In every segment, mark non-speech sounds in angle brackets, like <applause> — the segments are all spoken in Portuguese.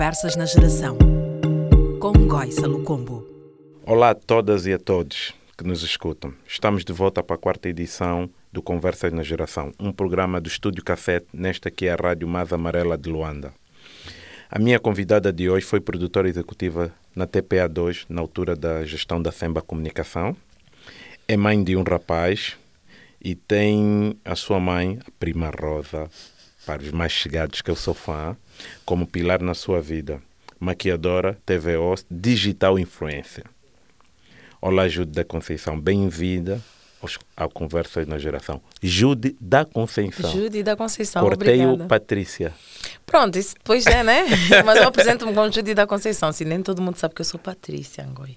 Conversas na Geração, com Goisa Lucombo. Olá a todas e a todos que nos escutam. Estamos de volta para a quarta edição do Conversas na Geração, um programa do Estúdio Cassete, nesta que é a Rádio Mais Amarela de Luanda. A minha convidada de hoje foi produtora executiva na TPA2, na altura da gestão da Semba Comunicação. É mãe de um rapaz e tem a sua mãe, a prima Rosa, para os mais chegados que eu sou fã, como pilar na sua vida. Maquiadora, TVO, digital influencer. Olá, Jude da Conceição, bem-vinda ao Conversas na Geração. Jude da Conceição. Jude da Conceição, Corteio obrigada. Patrícia. Pronto, isso depois é, né? <laughs> Mas eu apresento-me como Jude da Conceição, assim, nem todo mundo sabe que eu sou Patrícia Angoi.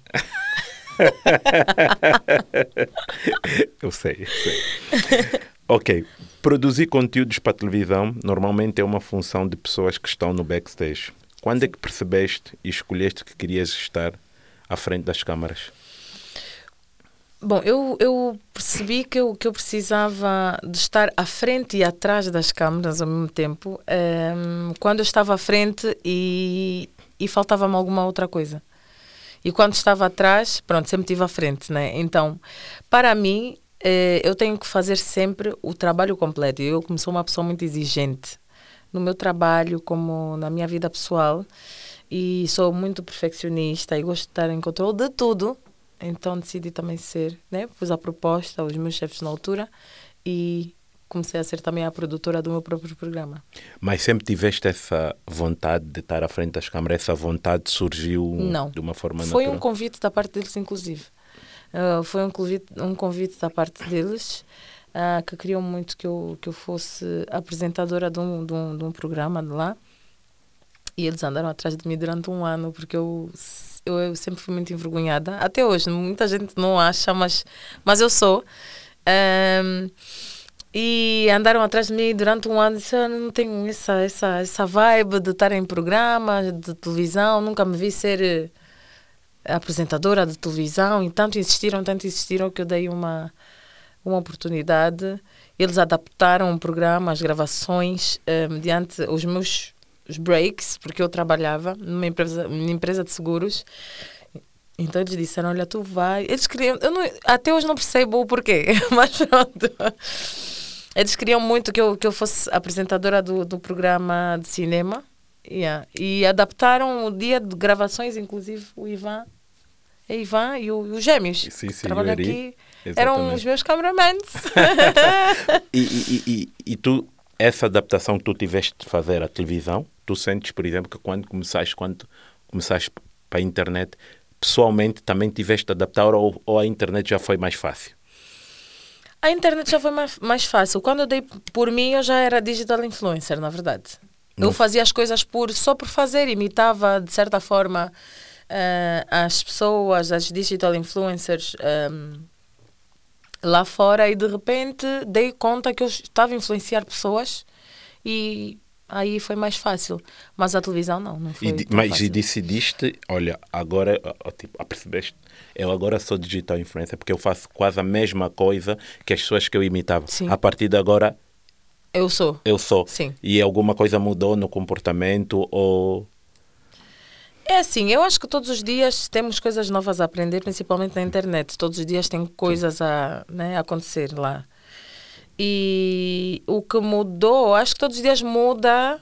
<laughs> eu sei, eu sei. <laughs> ok. Produzir conteúdos para televisão normalmente é uma função de pessoas que estão no backstage. Quando é que percebeste e escolheste que querias estar à frente das câmaras? Bom, eu, eu percebi que eu, que eu precisava de estar à frente e atrás das câmaras ao mesmo tempo, um, quando eu estava à frente e, e faltava-me alguma outra coisa. E quando estava atrás, pronto, sempre estive à frente, né? Então, para mim, eu tenho que fazer sempre o trabalho completo. Eu, como sou uma pessoa muito exigente no meu trabalho, como na minha vida pessoal, e sou muito perfeccionista e gosto de estar em controle de tudo, então decidi também ser, né? Pus a proposta aos meus chefes na altura e comecei a ser também a produtora do meu próprio programa. Mas sempre tiveste essa vontade de estar à frente das câmaras? Essa vontade surgiu Não. de uma forma Foi natural? um convite da parte deles, inclusive. Uh, foi um convite, um convite da parte deles uh, que queriam muito que eu, que eu fosse apresentadora de um, de, um, de um programa de lá. E eles andaram atrás de mim durante um ano, porque eu, eu, eu sempre fui muito envergonhada. Até hoje, muita gente não acha, mas, mas eu sou. Um, e andaram atrás de mim durante um ano e disse, eu não tenho essa, essa, essa vibe de estar em programas de televisão, nunca me vi ser apresentadora de televisão e tanto insistiram, tanto insistiram que eu dei uma, uma oportunidade. Eles adaptaram o programa, as gravações, eh, mediante os meus os breaks, porque eu trabalhava numa empresa, numa empresa de seguros. Então eles disseram, olha, tu vai... Eles queriam... Eu não, até hoje não percebo o porquê, <laughs> mas pronto. Eles queriam muito que eu, que eu fosse apresentadora do, do programa de cinema. Yeah. E adaptaram o dia de gravações, inclusive o Ivan, a Ivan e, o, e os gêmeos Sim, que sim, trabalham o Eri. aqui. Eram Exatamente. os meus cameramans. <laughs> E, e, e, e tu, essa adaptação que tu tiveste de fazer à televisão, tu sentes, por exemplo, que quando começaste, quando começaste para a internet, pessoalmente também tiveste de adaptar ou, ou a internet já foi mais fácil? A internet já foi mais, mais fácil. Quando eu dei por mim, eu já era digital influencer, na verdade. Eu fazia as coisas por só por fazer, imitava de certa forma eh, as pessoas, as digital influencers ehm, lá fora e de repente dei conta que eu estava a influenciar pessoas e aí foi mais fácil. Mas a televisão não, não foi. E, mas fácil. e decidiste, olha, agora, tipo, apercebeste, eu agora sou digital influencer porque eu faço quase a mesma coisa que as pessoas que eu imitava. Sim. A partir de agora, Eu sou. eu sou. Sim. E alguma coisa mudou no comportamento ou... É assim, eu acho que todos os dias temos coisas novas a aprender, principalmente na internet. Todos os dias tem coisas a né, acontecer lá. E o que mudou, acho que todos os dias muda.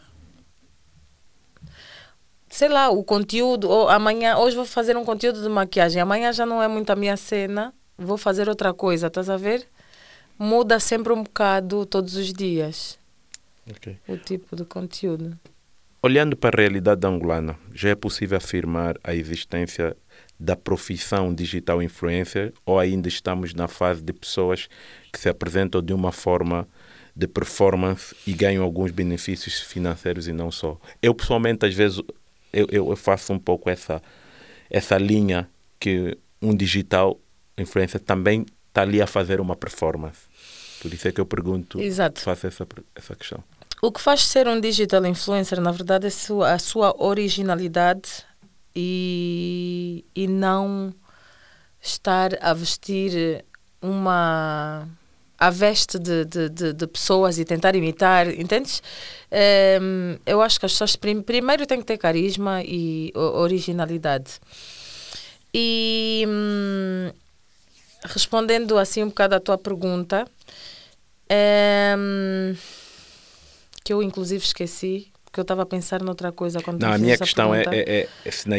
Sei lá, o conteúdo. Ou amanhã, hoje vou fazer um conteúdo de maquiagem, amanhã já não é muito a minha cena, vou fazer outra coisa, estás a ver? Muda sempre um bocado todos os dias o tipo de conteúdo. Olhando para a realidade angolana, já é possível afirmar a existência da profissão digital influencer ou ainda estamos na fase de pessoas que se apresentam de uma forma de performance e ganham alguns benefícios financeiros e não só? Eu pessoalmente às vezes eu, eu faço um pouco essa essa linha que um digital influencer também está ali a fazer uma performance. Por isso é que eu pergunto, Exato. faço essa, essa questão. O que faz ser um digital influencer, na verdade, é sua- a sua originalidade e, e não estar a vestir uma à veste de, de, de, de pessoas e tentar imitar, entendes? Ehm, eu acho que as pessoas prim primeiro têm que ter carisma e originalidade. E hum, respondendo assim um bocado à tua pergunta, ehm, que eu inclusive esqueci, porque eu estava a pensar noutra coisa quando Não, a minha questão é, é, é, se, na,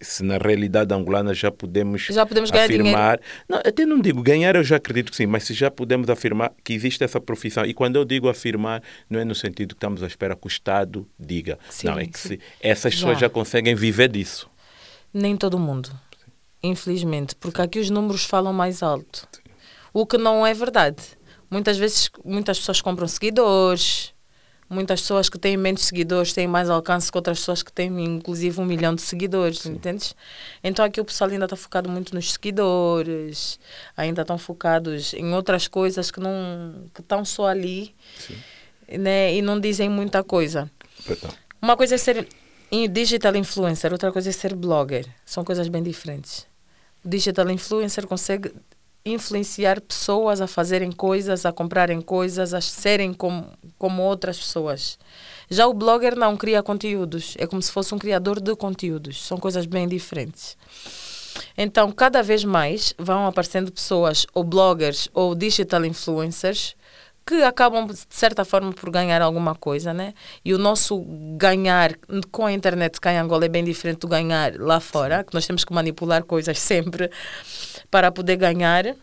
se na realidade angolana já podemos, já podemos afirmar. Não, até não digo ganhar, eu já acredito que sim, mas se já podemos afirmar que existe essa profissão. E quando eu digo afirmar, não é no sentido que estamos à espera que o Estado diga. Sim, não, é que se, essas pessoas já. já conseguem viver disso. Nem todo mundo, infelizmente, porque aqui os números falam mais alto. Sim. O que não é verdade. Muitas vezes, muitas pessoas compram seguidores muitas pessoas que têm menos seguidores têm mais alcance que outras pessoas que têm inclusive um milhão de seguidores, Sim. entendes? Então aqui o pessoal ainda está focado muito nos seguidores, ainda estão focados em outras coisas que não que estão só ali, Sim. né? E não dizem muita coisa. Então. Uma coisa é ser digital influencer, outra coisa é ser blogger. São coisas bem diferentes. O digital influencer consegue influenciar pessoas a fazerem coisas, a comprarem coisas, a serem como, como outras pessoas. Já o blogger não cria conteúdos, é como se fosse um criador de conteúdos, são coisas bem diferentes. Então, cada vez mais vão aparecendo pessoas, ou bloggers, ou digital influencers, que acabam, de certa forma, por ganhar alguma coisa, né? E o nosso ganhar com a internet cá em Angola é bem diferente do ganhar lá fora, que nós temos que manipular coisas <laughs> sempre para poder ganhar.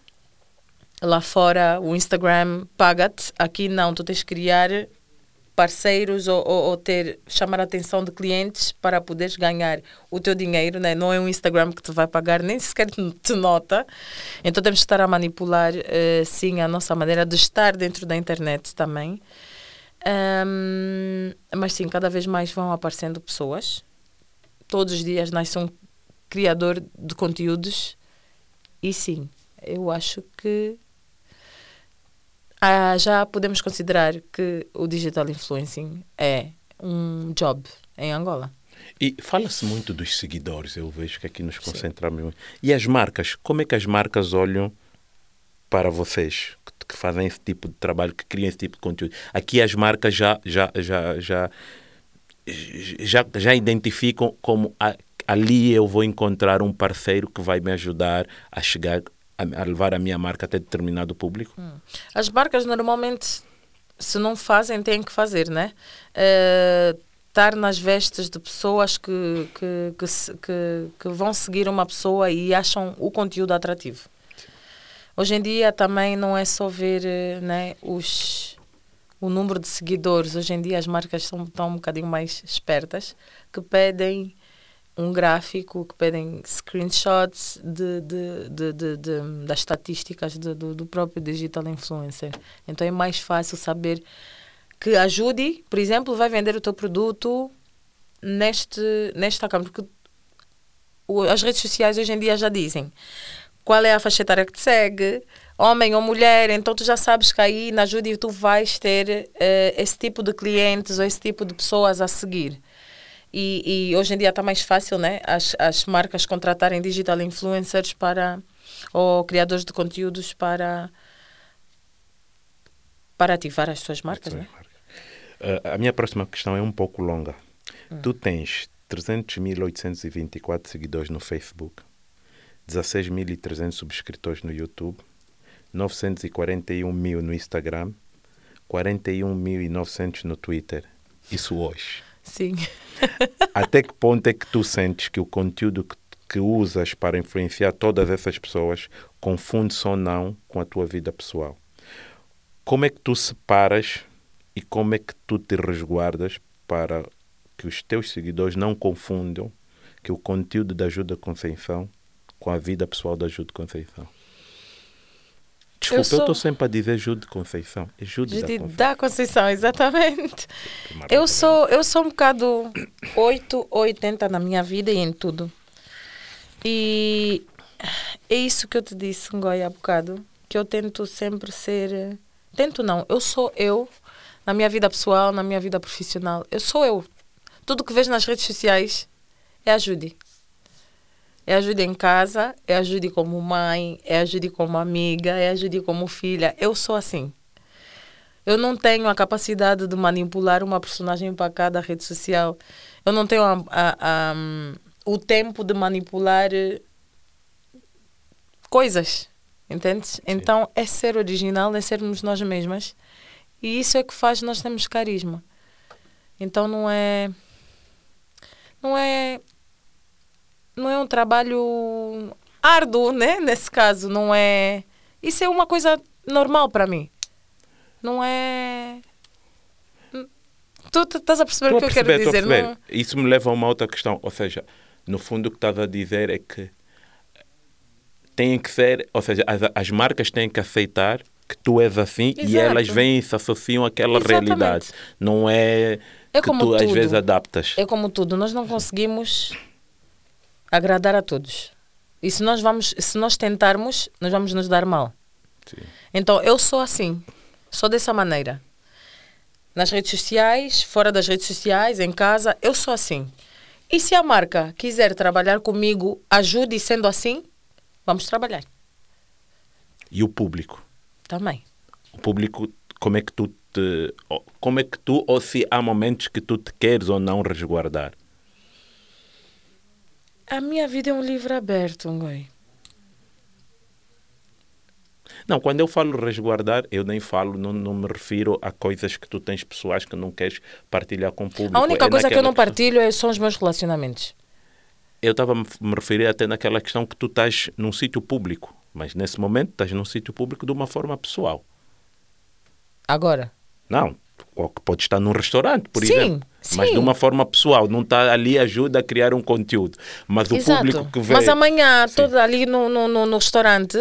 Lá fora, o Instagram paga-te, aqui não, tu tens que criar parceiros ou, ou, ou, ter chamar a atenção de clientes para poderes ganhar o teu dinheiro, né? não é um Instagram que te vai pagar, nem sequer te nota. Então temos que estar a manipular, uh, sim, a nossa maneira de estar dentro da internet também. Um, mas sim, cada vez mais vão aparecendo pessoas. Todos os dias nasce um criador de conteúdos. E sim, eu acho que ah, já podemos considerar que o digital influencing é um job em Angola. E fala-se muito dos seguidores, eu vejo que aqui nos concentramos muito. E as marcas, como é que as marcas olham para vocês que, que, fazem esse tipo de trabalho, que criam esse tipo de conteúdo? Aqui as marcas já já já já já, já identificam como a, ali eu vou encontrar um parceiro que vai me ajudar a chegar a, a levar a minha marca até determinado público? Hum. As marcas normalmente, se não fazem, têm que fazer, né? Uh, estar nas vestes de pessoas que, que, que, que, vão seguir uma pessoa e acham o conteúdo atrativo. Hoje em dia também não é só ver né, os, o número de seguidores. Hoje em dia as marcas estão um bocadinho mais espertas, que pedem um gráfico que pedem screenshots de, de, de, de, das estatísticas do, do próprio digital influencer. Então é mais fácil saber que ajude, por exemplo, vai vender o teu produto neste, nesta câmara. Porque as redes sociais hoje em dia já dizem qual é a faixa etária que te segue, homem ou mulher, então tu já sabes que aí na Ajude tu vais ter uh, esse tipo de clientes ou esse tipo de pessoas a seguir. E, e hoje em dia está mais fácil, né? As, as marcas contratarem digital influencers para ou criadores de conteúdos para para ativar as suas marcas, né? Uh, a minha próxima questão é um pouco longa. Hum. Tu tens 300.824 seguidores no Facebook, 16.300 subscritores no YouTube, 941 mil no Instagram, 41.900 no Twitter. Isso hoje. Sim. <laughs> Até que ponto é que tu sentes que o conteúdo que, que usas para influenciar todas essas pessoas confunde-se ou não com a tua vida pessoal? Como é que tu separas e como é que tu te resguardas para que os teus seguidores não confundam que o conteúdo da Ajuda Conceição com a vida pessoal da Ajuda Conceição? Desculpa, eu estou sempre a dizer Jude Conceição. É Jude, Jude da, Conceição. da Conceição, exatamente. Eu sou, eu sou um bocado 8 ou 80 na minha vida e em tudo. E é isso que eu te disse, Ngoia, há bocado. Que eu tento sempre ser. Tento não, eu sou eu na minha vida pessoal, na minha vida profissional. Eu sou eu. Tudo que vejo nas redes sociais é a Judy. É ajude em casa, é ajude como mãe, é ajude como amiga, é ajude como filha. Eu sou assim. Eu não tenho a capacidade de manipular uma personagem para cada rede social. Eu não tenho a, a, a, o tempo de manipular eh, coisas. Entendes? Então é ser original, é sermos nós mesmas. E isso é que faz nós termos carisma. Então não é. Não é. Não é um trabalho árduo, né? Nesse caso, não é. Isso é uma coisa normal para mim. Não é. Tu estás a perceber o que eu quero dizer? Não... Isso me leva a uma outra questão. Ou seja, no fundo, o que estás a dizer é que têm que ser, ou seja, as, as marcas têm que aceitar que tu és assim Exato. e elas vêm e se associam àquela Exatamente. realidade. Não é, é que tu tudo. às vezes adaptas. É como tudo, nós não conseguimos agradar a todos. E se nós vamos, se nós tentarmos, nós vamos nos dar mal. Sim. Então eu sou assim, sou dessa maneira. Nas redes sociais, fora das redes sociais, em casa, eu sou assim. E se a marca quiser trabalhar comigo, ajude sendo assim, vamos trabalhar. E o público? Também. O público, como é que tu te, como é que tu, ou se há momentos que tu te queres ou não resguardar? A minha vida é um livro aberto, Ngoi. Não, quando eu falo resguardar, eu nem falo, não, não me refiro a coisas que tu tens pessoais que não queres partilhar com o público. A única é coisa que eu não partilho é, são os meus relacionamentos eu estava me referir até naquela questão que tu estás num sítio público, mas nesse momento estás num sítio público de uma forma pessoal. Agora? Não, pode estar num restaurante, por sim, exemplo. Sim. Mas de uma forma pessoal, não está ali ajuda a criar um conteúdo. Mas Exato. o público que vê. Mas amanhã, todo ali no, no, no, no restaurante,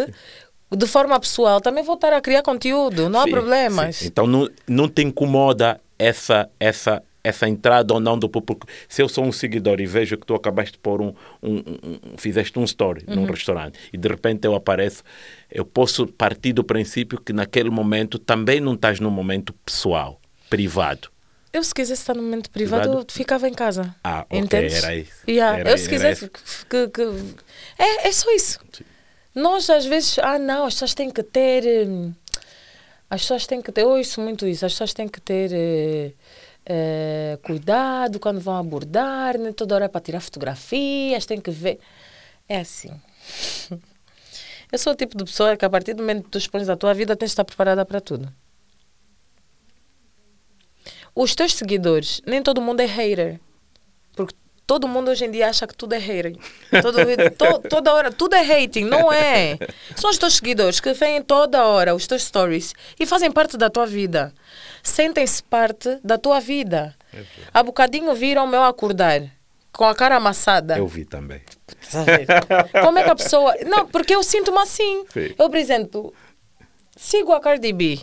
de forma pessoal, também vou estar a criar conteúdo, não há problemas. Então não, não te incomoda essa, essa, essa entrada ou não do público. Se eu sou um seguidor e vejo que tu acabaste de pôr um, um, um fizeste um story uhum. num restaurante e de repente eu apareço, eu posso partir do princípio que naquele momento também não estás num momento pessoal, privado. Eu, se quisesse estar num momento privado, privado? eu ficava em casa. Ah, ok, Entendes? era isso. Yeah. Era, eu, se quisesse. Que, que, É, é só isso. Sim. Nós, às vezes, ah, não, as pessoas têm que ter. Hum, as pessoas têm que ter. Eu ouço muito isso. As pessoas têm que ter. Eh, Uh, cuidado quando vão abordar, nem toda hora é para tirar fotografias, tem que ver. É assim. <laughs> Eu sou o tipo de pessoa que a partir do momento que tu expões a tua vida, tens de estar preparada para tudo. Os teus seguidores, nem todo mundo é hater. Porque todo mundo hoje em dia acha que tudo é hater. Todo, <laughs> to, toda hora, tudo é hating, não é. São os teus seguidores que vêm toda hora os teus stories e fazem parte da tua vida sentem-se parte da tua vida. É Há bocadinho viram o meu acordar com a cara amassada. Eu vi também. <laughs> Como é que a pessoa. Não, porque eu sinto-me assim. Sim. Eu, por exemplo, sigo a Cardi B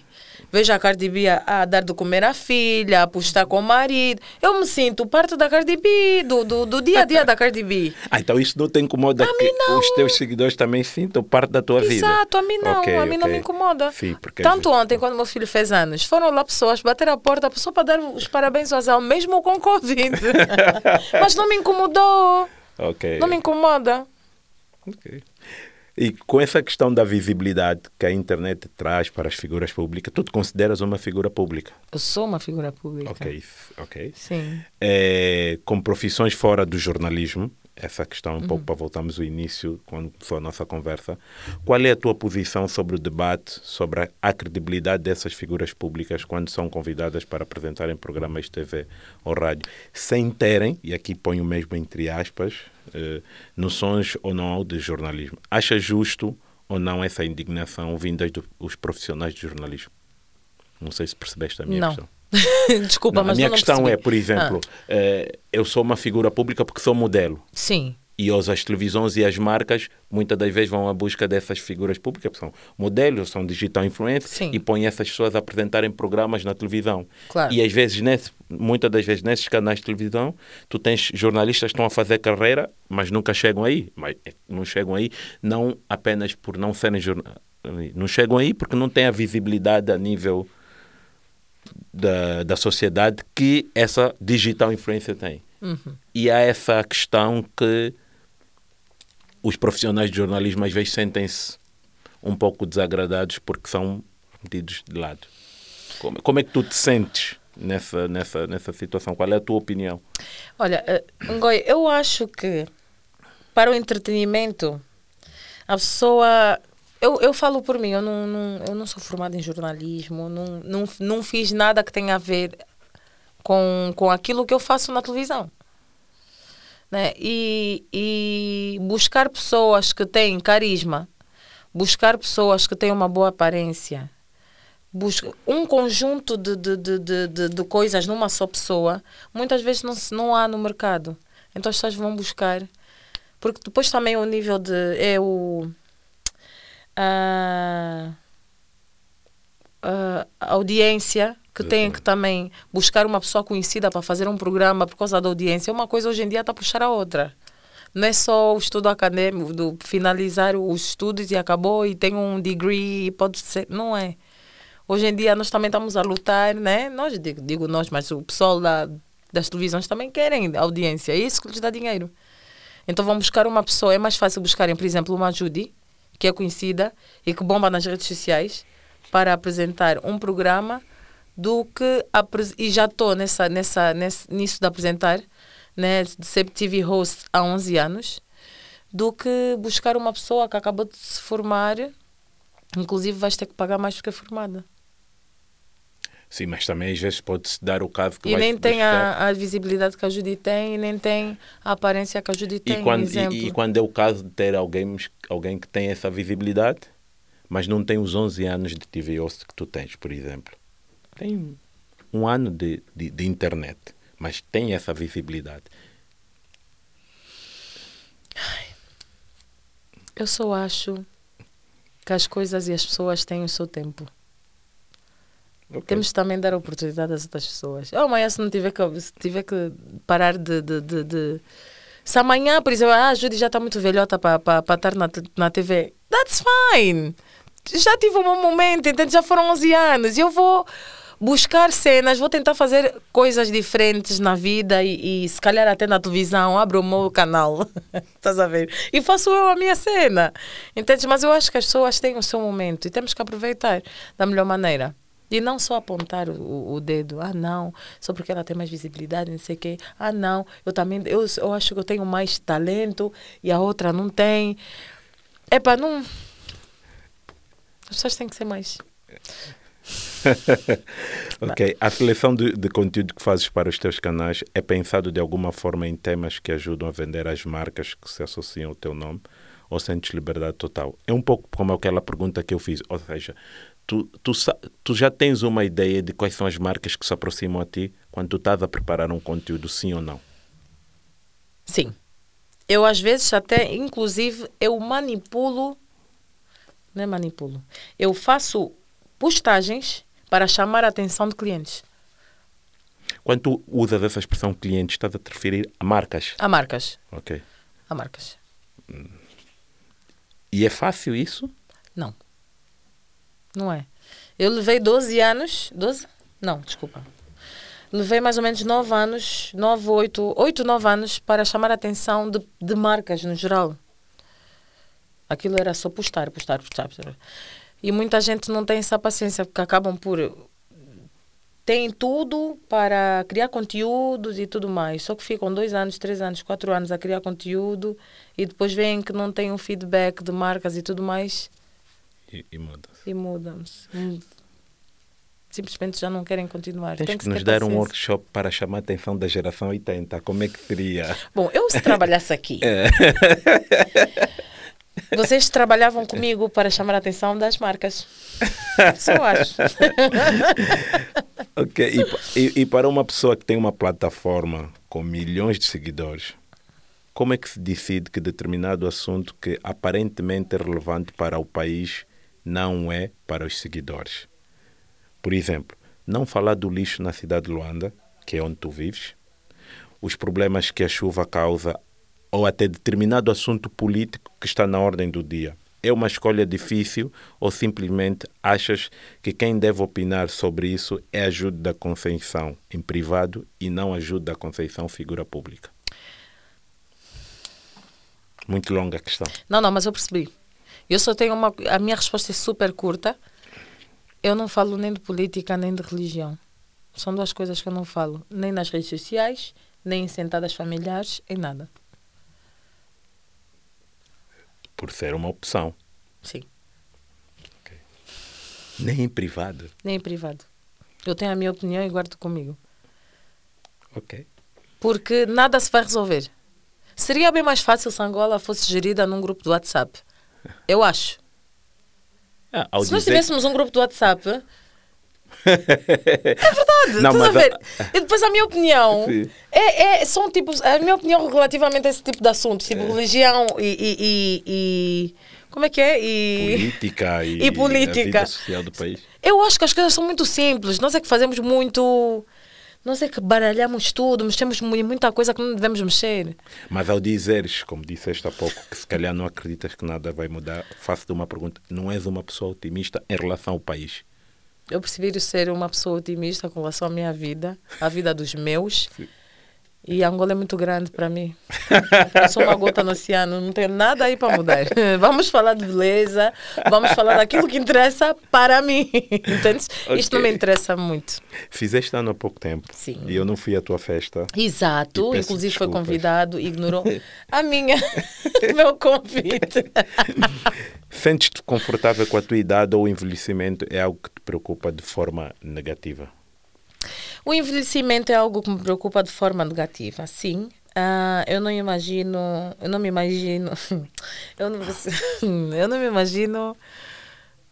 vejo a Cardi B a, a, dar de comer à filha, a postar com o marido. Eu me sinto parte da Cardi B, do, do, do dia a dia da Cardi B. <laughs> Ah, então isso não te incomoda a que os teus seguidores também sintam parte da tua Exato, vida? Exato, a mim não, okay, a mim okay. não me incomoda. Sim, Tanto ontem, quando meu filho fez anos, foram lá pessoas bater a porta só para dar os parabéns ao Zé, mesmo com Covid. <laughs> Mas não me incomodou. Okay. Não me incomoda. Ok. E com essa questão da visibilidade que a internet traz para as figuras públicas, tu te consideras uma figura pública? Eu sou uma figura pública. Ok, ok. Sim. É, com profissões fora do jornalismo, essa questão um uhum. pouco para voltarmos ao início, quando foi a nossa conversa. Qual é a tua posição sobre o debate, sobre a credibilidade dessas figuras públicas quando são convidadas para apresentarem programas de TV ou rádio, sem terem, e aqui ponho mesmo entre aspas, eh, noções ou não de jornalismo? Acha justo ou não essa indignação vinda dos profissionais de jornalismo? Não sei se percebeste a minha não. questão. <laughs> Desculpa, não, mas a minha questão percebi. é, por exemplo, ah. eh, eu sou uma figura pública porque sou modelo. Sim. E as televisões e as marcas muitas das vezes vão à busca dessas figuras públicas, porque são modelos, são digital influencers Sim. e põem essas pessoas a apresentarem programas na televisão. Claro. E às vezes, nesse, muitas das vezes, nesses canais de televisão, tu tens jornalistas que estão a fazer carreira, mas nunca chegam aí. Mas eh, não chegam aí não apenas por não serem jornalistas, não chegam aí porque não têm a visibilidade a nível da, da sociedade que essa digital influência tem. Uhum. E há essa questão que os profissionais de jornalismo às vezes sentem-se um pouco desagradados porque são metidos de lado. Como, como é que tu te sentes nessa, nessa, nessa situação? Qual é a tua opinião? Olha, uh, Ngoi, eu acho que para o entretenimento, a pessoa. Eu, eu falo por mim, eu não, não, eu não sou formada em jornalismo, não, não, não fiz nada que tenha a ver com, com aquilo que eu faço na televisão. Né? E, e buscar pessoas que têm carisma, buscar pessoas que têm uma boa aparência, busca um conjunto de, de, de, de, de coisas numa só pessoa, muitas vezes não, não há no mercado. Então as pessoas vão buscar. Porque depois também o nível de. É o. A, a audiência que tem que também buscar uma pessoa conhecida para fazer um programa por causa da audiência. Uma coisa hoje em dia está a puxar a outra. Não é só o estudo acadêmico, do finalizar os estudos e acabou e tem um degree e pode ser. Não é. Hoje em dia nós também estamos a lutar, né? Nós, digo, digo nós, mas o pessoal da, das televisões também querem audiência. É isso que lhes dá dinheiro. Então vão buscar uma pessoa. É mais fácil buscarem, por exemplo, uma Judy, que é conhecida e que bomba nas redes sociais, para apresentar um programa do que e já estou nessa nessa nesse, nisso de apresentar né de ser TV host há 11 anos do que buscar uma pessoa que acabou de se formar inclusive vais ter que pagar mais porque é formada Sim, mas também às vezes pode-se dar o caso que E nem tem a, a, visibilidade que a Judy tem e nem tem a aparência que a Judy tem, e quando, e, e, quando é o caso de ter alguém, alguém que tem essa visibilidade, mas não tem os 11 anos de TV que tu tens, por exemplo. Tem um ano de, de, de internet, mas tem essa visibilidade. Eu só acho que as coisas e as pessoas têm o seu tempo. Okay. Temos também dar oportunidade às outras pessoas. Oh, amanhã se não tiver que, se tiver que parar de, de, de, de... Se amanhã, por exemplo, ah, a Judy já está muito velhota para estar na, na TV, that's fine. Já tive um momento, entende? Já foram 11 anos. Eu vou buscar cenas, vou tentar fazer coisas diferentes na vida e, e se calhar até na televisão, abro o meu canal, <laughs> estás a ver? E faço eu a minha cena, entende? Mas eu acho que as pessoas têm o seu momento e temos que aproveitar da melhor maneira. E não só apontar o, o, dedo, ah não, só porque ela tem mais visibilidade, não sei o quê. Ah não, eu também, eu, eu acho que eu tenho mais talento e a outra não tem. É para não. As pessoas têm que ser mais. <laughs> ok, a seleção de, de, conteúdo que fazes para os teus canais é pensado de alguma forma em temas que ajudam a vender as marcas que se associam ao teu nome ou sentes liberdade total? É um pouco como aquela pergunta que eu fiz, ou seja, tu, tu, tu já tens uma ideia de quais são as marcas que se aproximam a ti quando tu estás a preparar um conteúdo, sim ou não? Sim. Eu às vezes até, inclusive, eu manipulo, não é manipulo, eu faço postagens para chamar a atenção de clientes. Quando tu usas essa expressão clientes, estás a te referir a marcas? A marcas. Ok. A marcas. E é fácil isso? Não. Não é. Eu levei 12 anos. 12? Não, desculpa. Levei mais ou menos 9 anos, 9, 8, 8, 9 anos para chamar a atenção de, de marcas no geral. Aquilo era só postar, postar, postar, postar. E muita gente não tem essa paciência, porque acabam por. Tem tudo para criar conteúdos e tudo mais. Só que ficam dois anos, três anos, quatro anos a criar conteúdo e depois veem que não tem um feedback de marcas e tudo mais e, e muda E mudam-se. Hum. Simplesmente já não querem continuar. Tens Tem que, que nos dar paciência. um workshop para chamar a atenção da geração 80. Como é que seria? Bom, eu se trabalhasse aqui. <laughs> é. <laughs> Vocês trabalhavam comigo para chamar a atenção das marcas. Só acho. <laughs> ok. E, e, e, para uma pessoa que tem uma plataforma com milhões de seguidores, como é que se decide que determinado assunto que aparentemente é relevante para o país não é para os seguidores. Por exemplo, não falar do lixo na cidade de Luanda, que é onde tu vives, os problemas que a chuva causa ou até determinado assunto político que está na ordem do dia. É uma escolha difícil ou simplesmente achas que quem deve opinar sobre isso é a ajuda da Conceição em privado e não a ajuda da Conceição figura pública? Muito longa a questão. Não, não, mas eu percebi. Eu só tenho uma. A minha resposta é super curta. Eu não falo nem de política nem de religião. São duas coisas que eu não falo. Nem nas redes sociais, nem em sentadas familiares, em nada. Por ser uma opção. Sim. Nem em privado. Nem em privado. Eu tenho a minha opinião e guardo comigo. Ok. Porque nada se vai resolver. Seria bem mais fácil se Angola fosse gerida num grupo do WhatsApp. Eu acho. Ah, se nós tivéssemos um grupo do WhatsApp. <laughs> é verdade, Não, tudo a mas a- ver. E depois a minha opinião é, é, são tipos. A minha opinião relativamente a esse tipo de assuntos, É. tipo religião e, e, e- e- Como é que é? E. Política e, <laughs> E política. social do país. Eu acho que as coisas são muito simples. Nós é que fazemos muito. Nós é que baralhamos tudo, mexemos mu- em muita coisa que não devemos mexer. Mas ao dizeres, como disseste há pouco, que se calhar não acreditas que nada vai mudar, faço-te uma pergunta. Não és uma pessoa otimista em relação ao país? Eu prefiro ser uma pessoa otimista com relação à minha vida, à vida dos meus. E Angola é muito grande para mim. Eu sou uma gota no oceano, não tenho nada aí para mudar. <laughs> Vamos falar de beleza, vamos falar daquilo que interessa para mim. <laughs> Entende? Isto não me interessa muito. Fizeste ano há pouco tempo. Sim. E eu não fui à tua festa. Exato, inclusive foi desculpas. convidado, ignorou <laughs> a minha, meu convite. Sentes-te confortável com a tua idade ou o envelhecimento é algo que te preocupa de forma negativa? O envelhecimento é algo que me preocupa de forma negativa, sim. Ah, eu não imagino, eu não me imagino, <laughs> eu não, <laughs> eu não me imagino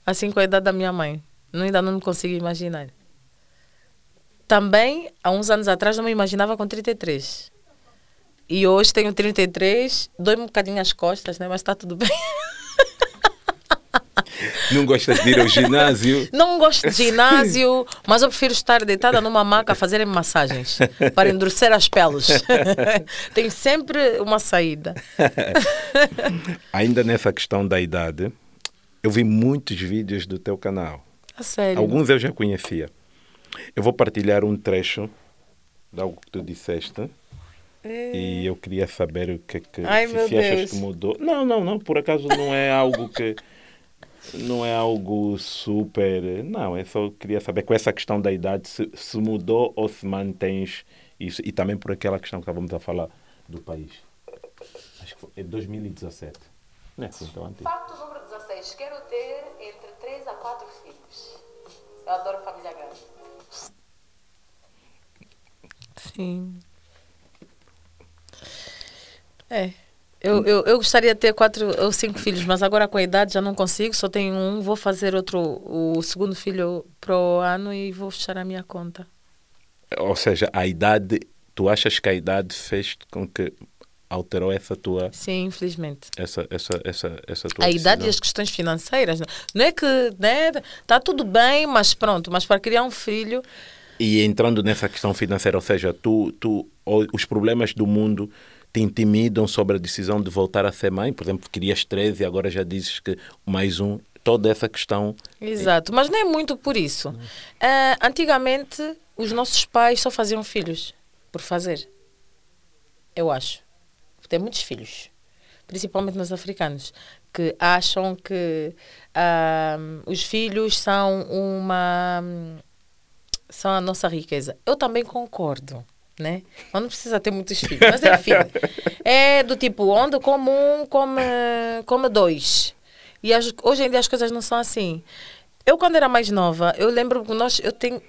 assim com a idade da minha mãe. Não, ainda não consigo imaginar. Também, há uns anos atrás, não me imaginava com 33. E hoje tenho 33, dói um bocadinho as costas, né? mas está tudo bem. <laughs> Não gostas de ir ao ginásio? Não gosto de ginásio, mas eu prefiro estar deitada numa maca a fazerem massagens para endurecer as peles. <laughs> Tem sempre uma saída. <laughs> Ainda nessa questão da idade, eu vi muitos vídeos do teu canal. A sério. Alguns eu já conhecia. Eu vou partilhar um trecho de algo que tu disseste. E eu queria saber o que é que Ai, se, se achas que mudou. Não, não, não, por acaso não é algo que não é algo super. Não, eu só queria saber com essa questão da idade se, se mudou ou se mantens isso. E também por aquela questão que estávamos a falar do país. Acho que foi é 2017. Não é assim tão antigo. Facto número 16. Quero ter entre 3 a 4 filhos. Eu adoro família grande. Sim. É. Eu, eu, eu gostaria de ter quatro ou cinco filhos, mas agora com a idade já não consigo, só tenho um. Vou fazer outro, o segundo filho para o ano e vou fechar a minha conta. Ou seja, a idade, tu achas que a idade fez com que alterou essa tua Sim, infelizmente. essa essa essa essa tua A idade e decisão? as questões financeiras. Não é que né, tá tudo bem, mas pronto, mas para criar um filho, E entrando nessa questão financeira, ou seja, tu, tu, os problemas do mundo te intimidam sobre a decisão de voltar a ser mãe? Por exemplo, querias 13 e agora já dizes que mais um. Toda essa questão. Exato, mas não é muito por isso. Ah, antigamente, os nossos pais só faziam filhos por fazer. Eu acho. Tem muitos filhos, principalmente nos africanos, que acham que ah, os filhos são uma. são a nossa riqueza. Eu também concordo. Né? Mas não precisa ter muitos filhos. Mas enfim, é do tipo, onde come um, come, dois. E as- hoje em dia as coisas não são assim. Eu, quando era mais nova, eu lembro que nós. Eu tenho.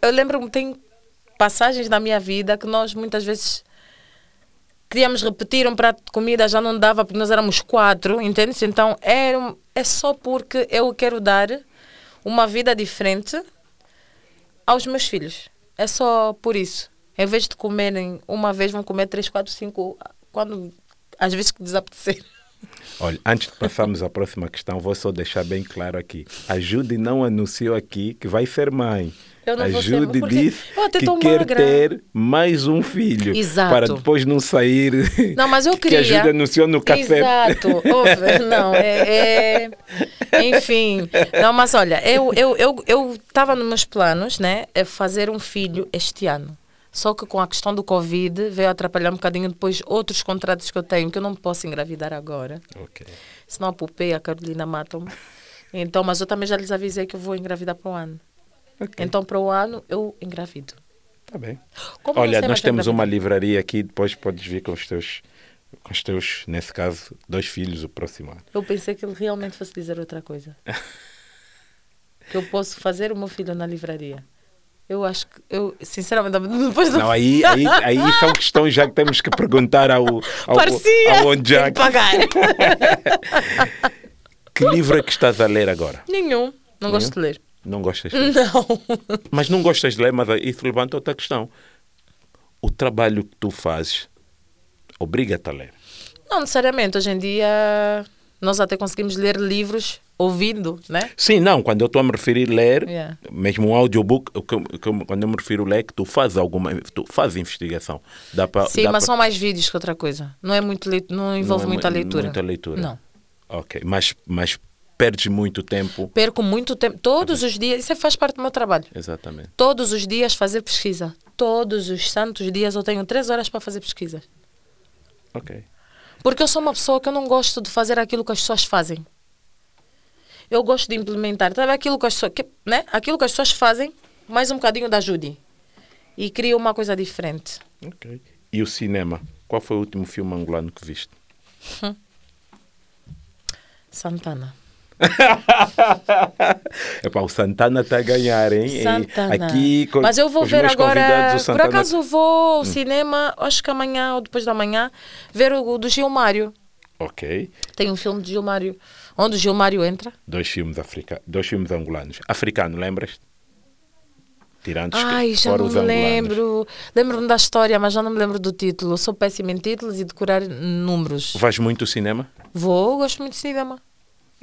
Eu lembro que tem passagens na minha vida que nós muitas vezes queríamos repetir um prato de comida, já não dava porque nós éramos quatro, entende? Então é, é só porque eu quero dar uma vida diferente aos meus filhos. É só por isso. Em vez de comerem uma vez, vão comer três, quatro, cinco, quando às vezes que desaparecer. <laughs> Olha, antes de passarmos à próxima questão, vou só deixar bem claro aqui. A Judy não anunciou aqui que vai ser mãe. Eu não a vou ser eu até que quer magra. ter mais um filho. Exato. Para depois não sair. <laughs> Não, mas eu <laughs> que queria. a Judy anunciou no café. Exato. Ouve, <laughs> não, é, é- Enfim. Não, mas olha, eu eu eu eu estava nos meus planos, né? É fazer um filho este ano. Só que com a questão do Covid veio atrapalhar um bocadinho depois outros contratos que eu tenho, que eu não posso engravidar agora. Ok. Senão a Popeye e a Carolina matam-me. Então, mas eu também já lhes avisei que eu vou engravidar para o ano. Ok. Então, para o ano, eu engravido. Tá bem. Como Olha, nós temos uma engravidar? livraria aqui, depois podes vir com os teus, com os teus, nesse caso, dois filhos o próximo ano. Eu pensei que ele realmente fosse dizer outra coisa. que eu posso fazer o meu filho na livraria. Eu acho que, eu, sinceramente, <laughs> depois do Não, aí, aí, aí são questões já que temos que perguntar ao, ao, Parecia! ao Onjak. pagar. <laughs> Que livro é que estás a ler agora? Nenhum. Não gosto de ler. Não gostas de ler? Não. <laughs> Mas não gostas de ler, mas isso levanta outra questão. O trabalho que tu fazes obriga-te a ler. Não necessariamente. Hoje em dia, nós até conseguimos ler livros ouvindo, né? Sim, não, quando eu estou a me referir a ler, Yeah. mesmo um audiobook, que que quando eu me refiro a ler, é que tu fazes alguma, tu fazes investigação. Dá pra, Sim, dá mas pra- são mais vídeos que outra coisa. Não é muito não envolve não é muita mu- leitura. Muita leitura. Não. Ok, mas, mas perdes muito tempo. Perco muito tempo. Todos os dias, isso faz parte do meu trabalho. Exatamente. Todos os dias fazer pesquisa. Todos os santos dias eu tenho três horas para fazer pesquisa. Ok. Porque eu sou uma pessoa que eu não gosto de fazer aquilo que as pessoas fazem. Eu gosto de implementar, sabe aquilo que as pessoas, que, né? Aquilo que as pessoas fazem, mais um bocadinho da ajude. E crio uma coisa diferente. ok. E o cinema? Qual foi o último filme angolano que viste? Santana. <laughs> Epá, o Santana está a ganhar, hein? Santana. Aqui, com, Mas eu vou ver agora. o Por Hum. acaso vou ao cinema, acho que amanhã ou depois da manhã, ver o do Gilmário. Ok. Tem um filme de Gilmário, onde o Gilmário entra. Dois filmes, africa... Dois filmes angolanos. Africano, lembras? Tirando Ai, já não me angolanos. lembro. Lembro-me da história, mas já não me lembro do título. Eu sou péssima em títulos e decorar números. Vais muito ao cinema? Vou, gosto muito de cinema.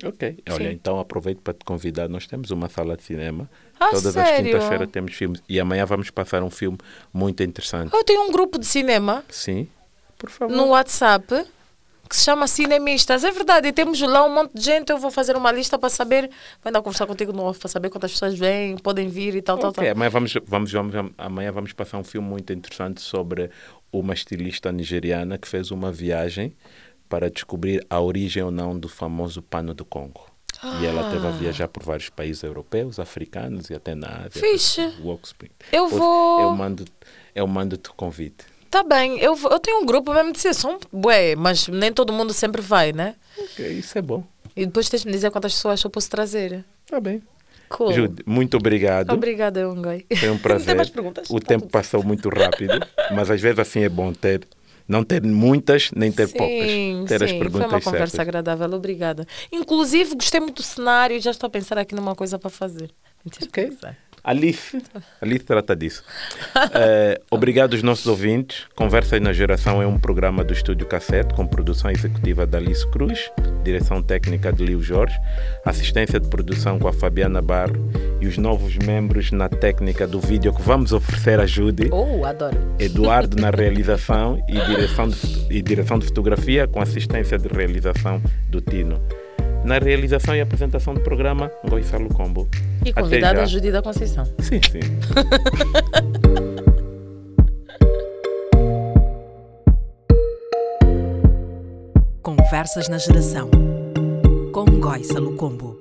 Ok. Olha, Sim. então aproveito para te convidar. Nós temos uma sala de cinema. Ah, Todas as sério? quintas-feiras temos filmes. E amanhã vamos passar um filme muito interessante. Eu tenho um grupo de cinema Sim? Por favor. no WhatsApp que se chama Cinemistas. É verdade, e temos lá um monte de gente. Eu vou fazer uma lista para saber. Vou andar a conversar contigo no off para saber quantas pessoas vêm, podem vir e tal, tal, Ok, tal. Amanhã vamos, vamos, vamos, amanhã vamos passar um filme muito interessante sobre uma estilista nigeriana que fez uma viagem para descobrir a origem ou não do famoso pano do Congo. E ela teve a viajar por vários países europeus, africanos e até na Ásia. Fixe. Eu vou- Eu mando, eu mando-te o convite. Tá bem, eu, eu tenho um grupo mesmo de sessão, bué, mas nem todo mundo sempre vai, né? Ok, isso é bom. E depois tens de me dizer quantas pessoas eu posso trazer. Está bem. Cool. Jude, muito obrigado. Obrigada, Ongoi. Foi um <laughs> prazer. Tem mais perguntas? O Tá tempo passou muito rápido, mas às vezes assim é bom ter, não ter muitas, nem ter sim, poucas. Ter as sim, perguntas foi uma conversa certas. agradável, obrigada. Inclusive, gostei muito do cenário e já estou a pensar aqui numa coisa para fazer. Mentira, Ok. Alice, Alice trata disso. Eh, obrigado aos nossos ouvintes. Conversas na Geração é um programa do Estúdio Cassete com produção executiva da Alice Cruz, direção técnica de Lio Jorge, assistência de produção com a Fabiana Barro e os novos membros na técnica do vídeo que vamos oferecer a Judy. Oh, adoro. Eduardo na <laughs> realização e direção de, e direção de fotografia com assistência de realização do Tino. Na realização e apresentação do programa, Goissalo Combo. E convidada Judy da Conceição. Sim, sim. <laughs> Conversas na Geração. Com Goissa Lucombo.